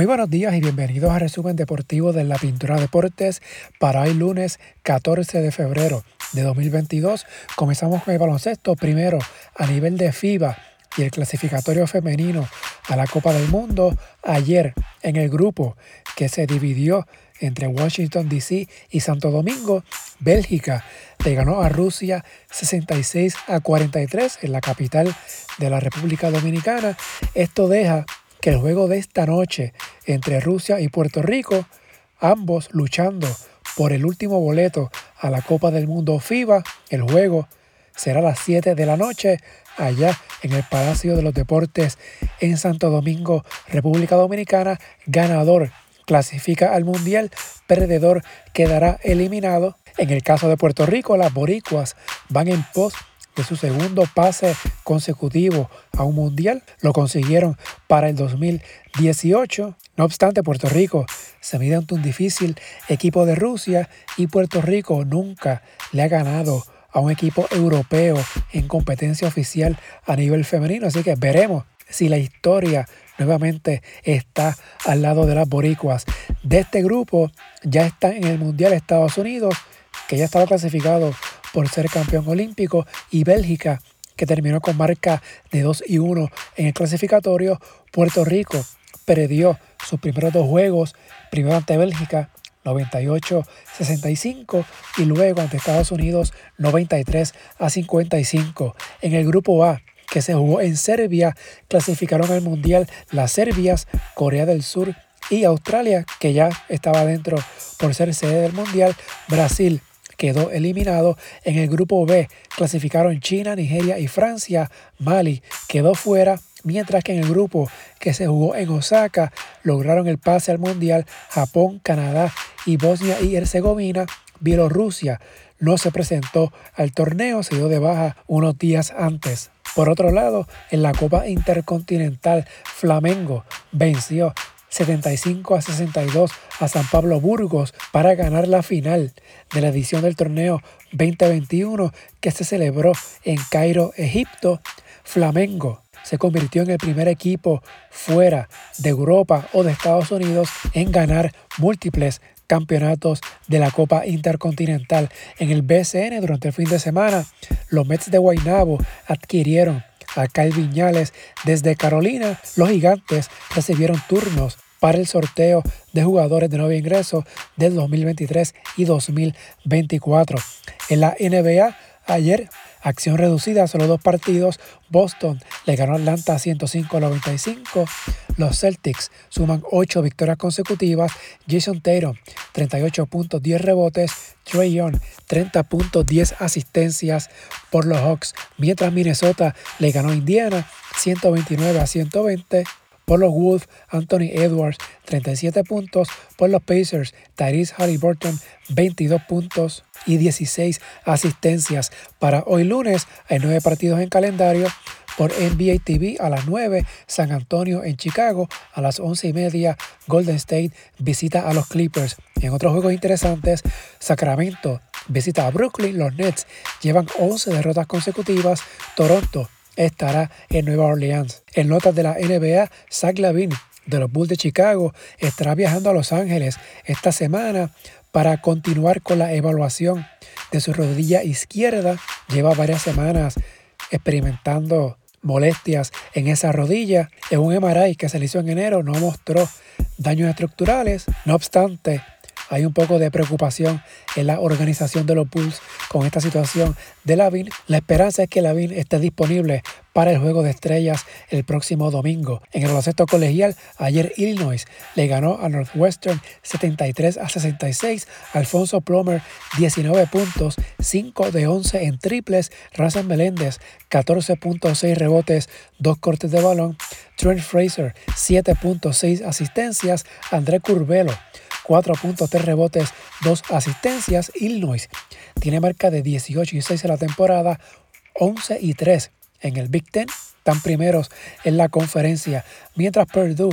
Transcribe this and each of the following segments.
Muy buenos días y bienvenidos a resumen deportivo de la Pintura Deportes para hoy lunes 14 de febrero de 2022. Comenzamos con el baloncesto primero a nivel de FIBA y el clasificatorio femenino a la Copa del Mundo ayer en el grupo que se dividió entre Washington DC y Santo Domingo, Bélgica le ganó a Rusia 66 a 43 en la capital de la República Dominicana. Esto deja que el juego de esta noche entre Rusia y Puerto Rico, ambos luchando por el último boleto a la Copa del Mundo FIBA, el juego será a las 7 de la noche allá en el Palacio de los Deportes en Santo Domingo, República Dominicana. Ganador clasifica al Mundial, perdedor quedará eliminado. En el caso de Puerto Rico, las boricuas van en pos su segundo pase consecutivo a un mundial. Lo consiguieron para el 2018. No obstante, Puerto Rico se mide ante un difícil equipo de Rusia y Puerto Rico nunca le ha ganado a un equipo europeo en competencia oficial a nivel femenino. Así que veremos si la historia nuevamente está al lado de las boricuas. De este grupo ya está en el Mundial Estados Unidos, que ya estaba clasificado por ser campeón olímpico, y Bélgica, que terminó con marca de 2 y 1 en el clasificatorio. Puerto Rico perdió sus primeros dos juegos, primero ante Bélgica 98-65 y luego ante Estados Unidos 93 a 55. En el grupo A, que se jugó en Serbia, clasificaron al Mundial las Serbias, Corea del Sur y Australia, que ya estaba dentro por ser sede del Mundial, Brasil quedó eliminado. En el grupo B clasificaron China, Nigeria y Francia. Mali quedó fuera, mientras que en el grupo que se jugó en Osaka lograron el pase al Mundial Japón, Canadá y Bosnia y Herzegovina. Bielorrusia no se presentó al torneo, se dio de baja unos días antes. Por otro lado, en la Copa Intercontinental, Flamengo venció 75 a 62 a San Pablo Burgos para ganar la final de la edición del torneo 2021 que se celebró en Cairo, Egipto. Flamengo se convirtió en el primer equipo fuera de Europa o de Estados Unidos en ganar múltiples campeonatos de la Copa Intercontinental. En el BCN durante el fin de semana, los Mets de Guaynabo adquirieron a Kyle Viñales desde Carolina. Los gigantes recibieron turnos para el sorteo de jugadores de nuevo ingreso del 2023 y 2024. En la NBA, ayer acción reducida, solo dos partidos. Boston le ganó a Atlanta 105-95. Los Celtics suman 8 victorias consecutivas. Jason Tatum, 38 puntos, 10 rebotes. Trey Young, 30 puntos, 10 asistencias por los Hawks. Mientras Minnesota le ganó a Indiana 129 a 120. Por los Wolves, Anthony Edwards, 37 puntos. Por los Pacers, Tyrese Halliburton, 22 puntos y 16 asistencias. Para hoy lunes hay 9 partidos en calendario por NBA TV a las 9, San Antonio en Chicago, a las 11 y media, Golden State visita a los Clippers. En otros juegos interesantes, Sacramento visita a Brooklyn, los Nets llevan 11 derrotas consecutivas, Toronto estará en Nueva Orleans. En notas de la NBA, Zach Lavin de los Bulls de Chicago estará viajando a Los Ángeles esta semana para continuar con la evaluación de su rodilla izquierda. Lleva varias semanas experimentando molestias en esa rodilla. En un MRI que se le hizo en enero no mostró daños estructurales. No obstante, hay un poco de preocupación en la organización de los Bulls con esta situación de Lavin. La esperanza es que Lavin esté disponible para el juego de estrellas el próximo domingo. En el baloncesto colegial, ayer Illinois le ganó a Northwestern 73 a 66. Alfonso Plomer 19 puntos, 5 de 11 en triples. Razan Meléndez 14.6 rebotes, 2 cortes de balón. Trent Fraser 7.6 asistencias. André Curvelo 4 puntos, 3 rebotes, 2 asistencias. Illinois tiene marca de 18 y 6 en la temporada, 11 y 3 en el Big Ten. Están primeros en la conferencia, mientras Purdue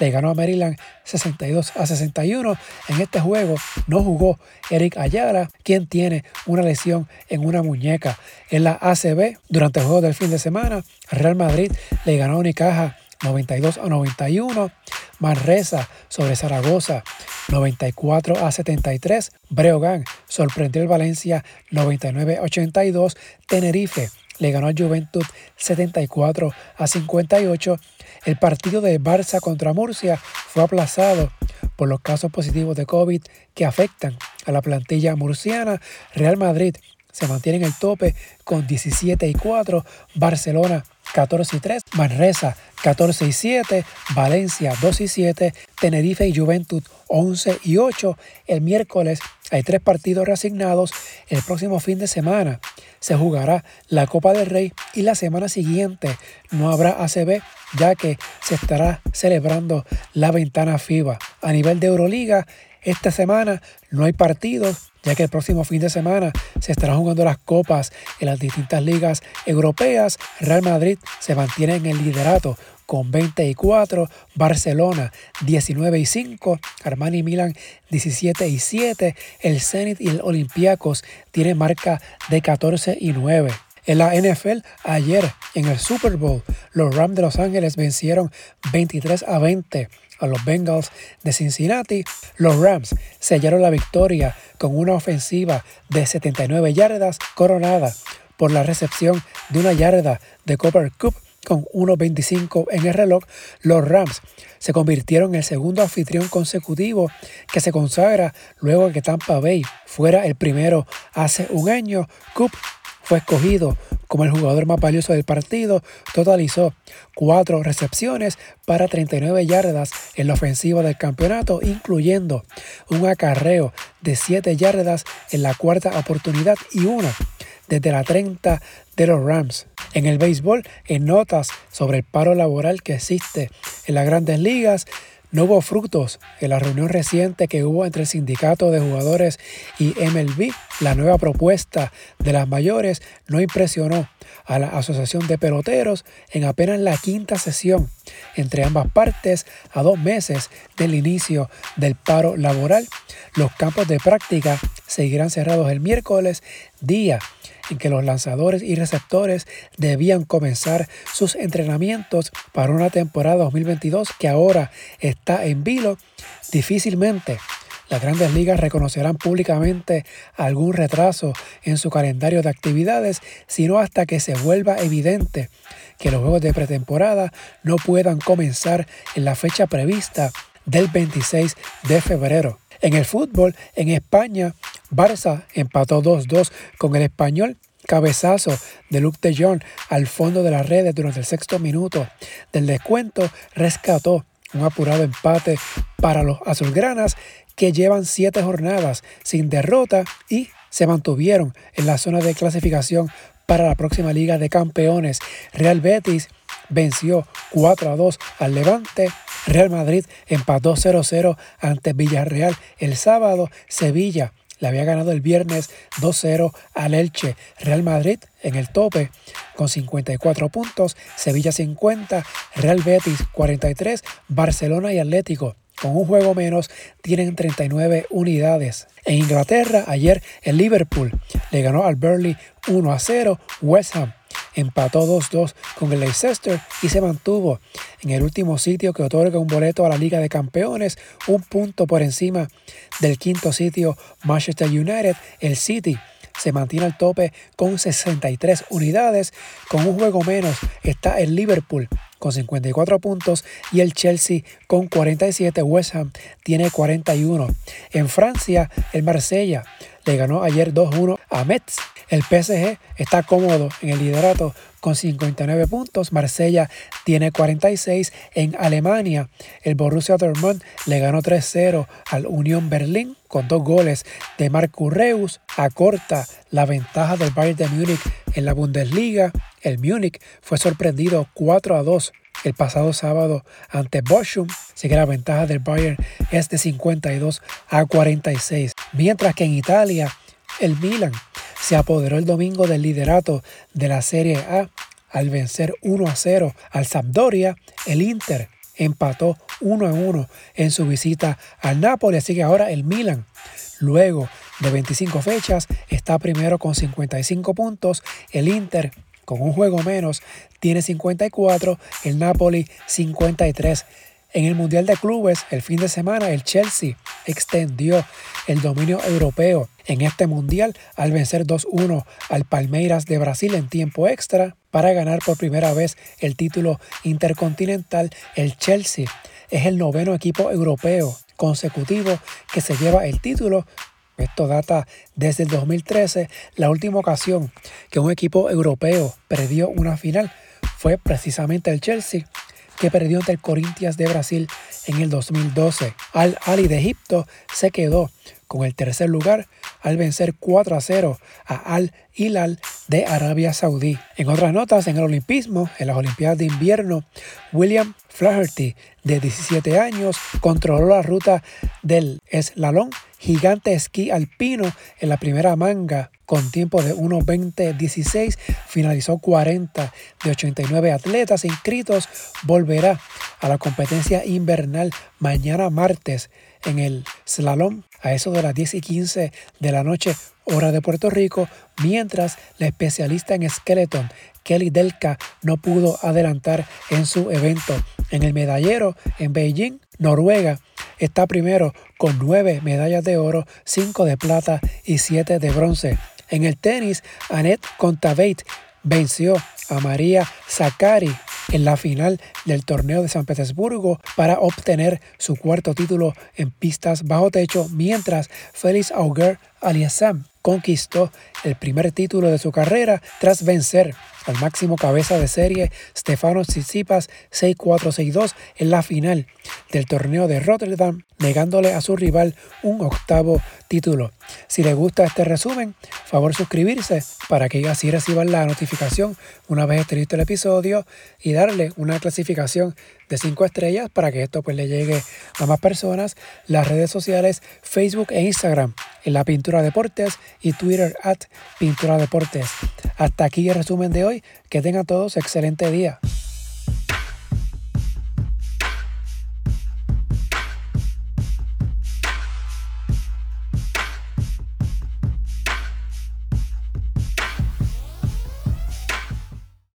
le ganó a Maryland 62 a 61. En este juego no jugó Eric Ayala, quien tiene una lesión en una muñeca. En la ACB, durante el juego del fin de semana, Real Madrid le ganó a Unicaja 92 a 91. Manresa sobre Zaragoza 94 a 73. Breogán sorprendió el Valencia 99 a 82. Tenerife le ganó al Juventud 74 a 58. El partido de Barça contra Murcia fue aplazado por los casos positivos de COVID que afectan a la plantilla murciana. Real Madrid se mantiene en el tope con 17 y 4, Barcelona 14 y 3, Manresa 14 y 7, Valencia 2 y 7, Tenerife y Juventud 11 y 8. El miércoles hay tres partidos reasignados. El próximo fin de semana se jugará la Copa del Rey y la semana siguiente no habrá ACB ya que se estará celebrando la ventana FIBA. A nivel de Euroliga, esta semana no hay partidos ya que el próximo fin de semana se estarán jugando las copas en las distintas ligas europeas. Real Madrid se mantiene en el liderato con 24, Barcelona 19 y 5, Armani Milan 17 y 7, el Zenit y el Olympiacos tienen marca de 14 y 9. En la NFL, ayer en el Super Bowl, los Rams de Los Ángeles vencieron 23 a 20 a los Bengals de Cincinnati. Los Rams sellaron la victoria con una ofensiva de 79 yardas coronada por la recepción de una yarda de Copper Cup con 1.25 en el reloj, los Rams se convirtieron en el segundo anfitrión consecutivo que se consagra luego de que Tampa Bay fuera el primero hace un año. Coop fue escogido como el jugador más valioso del partido, totalizó cuatro recepciones para 39 yardas en la ofensiva del campeonato, incluyendo un acarreo de 7 yardas en la cuarta oportunidad y una desde la 30 de los Rams. En el béisbol, en notas sobre el paro laboral que existe en las grandes ligas, no hubo frutos en la reunión reciente que hubo entre el sindicato de jugadores y MLB. La nueva propuesta de las mayores no impresionó a la Asociación de Peloteros en apenas la quinta sesión entre ambas partes a dos meses del inicio del paro laboral. Los campos de práctica seguirán cerrados el miércoles, día en que los lanzadores y receptores debían comenzar sus entrenamientos para una temporada 2022 que ahora está en vilo, difícilmente las grandes ligas reconocerán públicamente algún retraso en su calendario de actividades, sino hasta que se vuelva evidente que los juegos de pretemporada no puedan comenzar en la fecha prevista del 26 de febrero. En el fútbol, en España, Barça empató 2-2 con el español. Cabezazo de Luke de al fondo de las redes durante el sexto minuto del descuento rescató un apurado empate para los azulgranas que llevan siete jornadas sin derrota y se mantuvieron en la zona de clasificación para la próxima Liga de Campeones. Real Betis venció 4 a 2 al Levante. Real Madrid empató 0-0 ante Villarreal el sábado. Sevilla le había ganado el viernes 2-0 al Elche. Real Madrid en el tope con 54 puntos, Sevilla 50, Real Betis 43, Barcelona y Atlético con un juego menos tienen 39 unidades. En Inglaterra, ayer el Liverpool le ganó al Burnley 1 a 0, West Ham empató 2-2 con el Leicester y se mantuvo en el último sitio que otorga un boleto a la Liga de Campeones, un punto por encima del quinto sitio Manchester United, el City se mantiene al tope con 63 unidades. Con un juego menos está el Liverpool con 54 puntos y el Chelsea con 47. West Ham tiene 41. En Francia, el Marsella le ganó ayer 2-1 a Metz. El PSG está cómodo en el liderato con 59 puntos. Marsella tiene 46. En Alemania, el Borussia Dortmund le ganó 3-0 al Unión Berlín con dos goles de Marco Reus. Acorta la ventaja del Bayern de Múnich en la Bundesliga. El Múnich fue sorprendido 4 2 el pasado sábado ante Bochum, así que la ventaja del Bayern es de 52 a 46. Mientras que en Italia, el Milan se apoderó el domingo del liderato de la Serie A al vencer 1 a 0 al Sampdoria. El Inter empató 1 a 1 en su visita al Napoli, así que ahora el Milan, luego de 25 fechas, está primero con 55 puntos. El Inter con un juego menos, tiene 54, el Napoli 53. En el Mundial de Clubes, el fin de semana, el Chelsea extendió el dominio europeo en este Mundial al vencer 2-1 al Palmeiras de Brasil en tiempo extra para ganar por primera vez el título intercontinental. El Chelsea es el noveno equipo europeo consecutivo que se lleva el título esto data desde el 2013. La última ocasión que un equipo europeo perdió una final fue precisamente el Chelsea, que perdió ante el Corinthians de Brasil en el 2012. Al Ali de Egipto se quedó con el tercer lugar al vencer 4 a 0 a Al Hilal de Arabia Saudí. En otras notas, en el olimpismo, en las Olimpiadas de Invierno, William Flaherty, de 17 años, controló la ruta del slalom gigante esquí alpino en la primera manga con tiempo de 1.20.16, finalizó 40 de 89 atletas inscritos, volverá a la competencia invernal mañana martes en el slalom a eso de las 10 y 15 de la noche hora de Puerto Rico, mientras la especialista en skeleton Kelly Delka no pudo adelantar en su evento. En el medallero en Beijing, Noruega, está primero con 9 medallas de oro, 5 de plata y 7 de bronce. En el tenis, Annette Contaveit venció a María Zakari en la final del torneo de San Petersburgo para obtener su cuarto título en pistas bajo techo, mientras Félix Auger Aliassime conquistó el primer título de su carrera tras vencer al máximo cabeza de serie Stefano Tsitsipas 6-4-6-2 en la final del torneo de Rotterdam, negándole a su rival un octavo título. Si le gusta este resumen, favor suscribirse para que así reciban la notificación una vez esté listo el episodio y darle una clasificación de 5 estrellas para que esto pues le llegue a más personas. Las redes sociales Facebook e Instagram en la Pintura Deportes y Twitter at Pintura Deportes. Hasta aquí el resumen de hoy. Que tengan todos excelente día.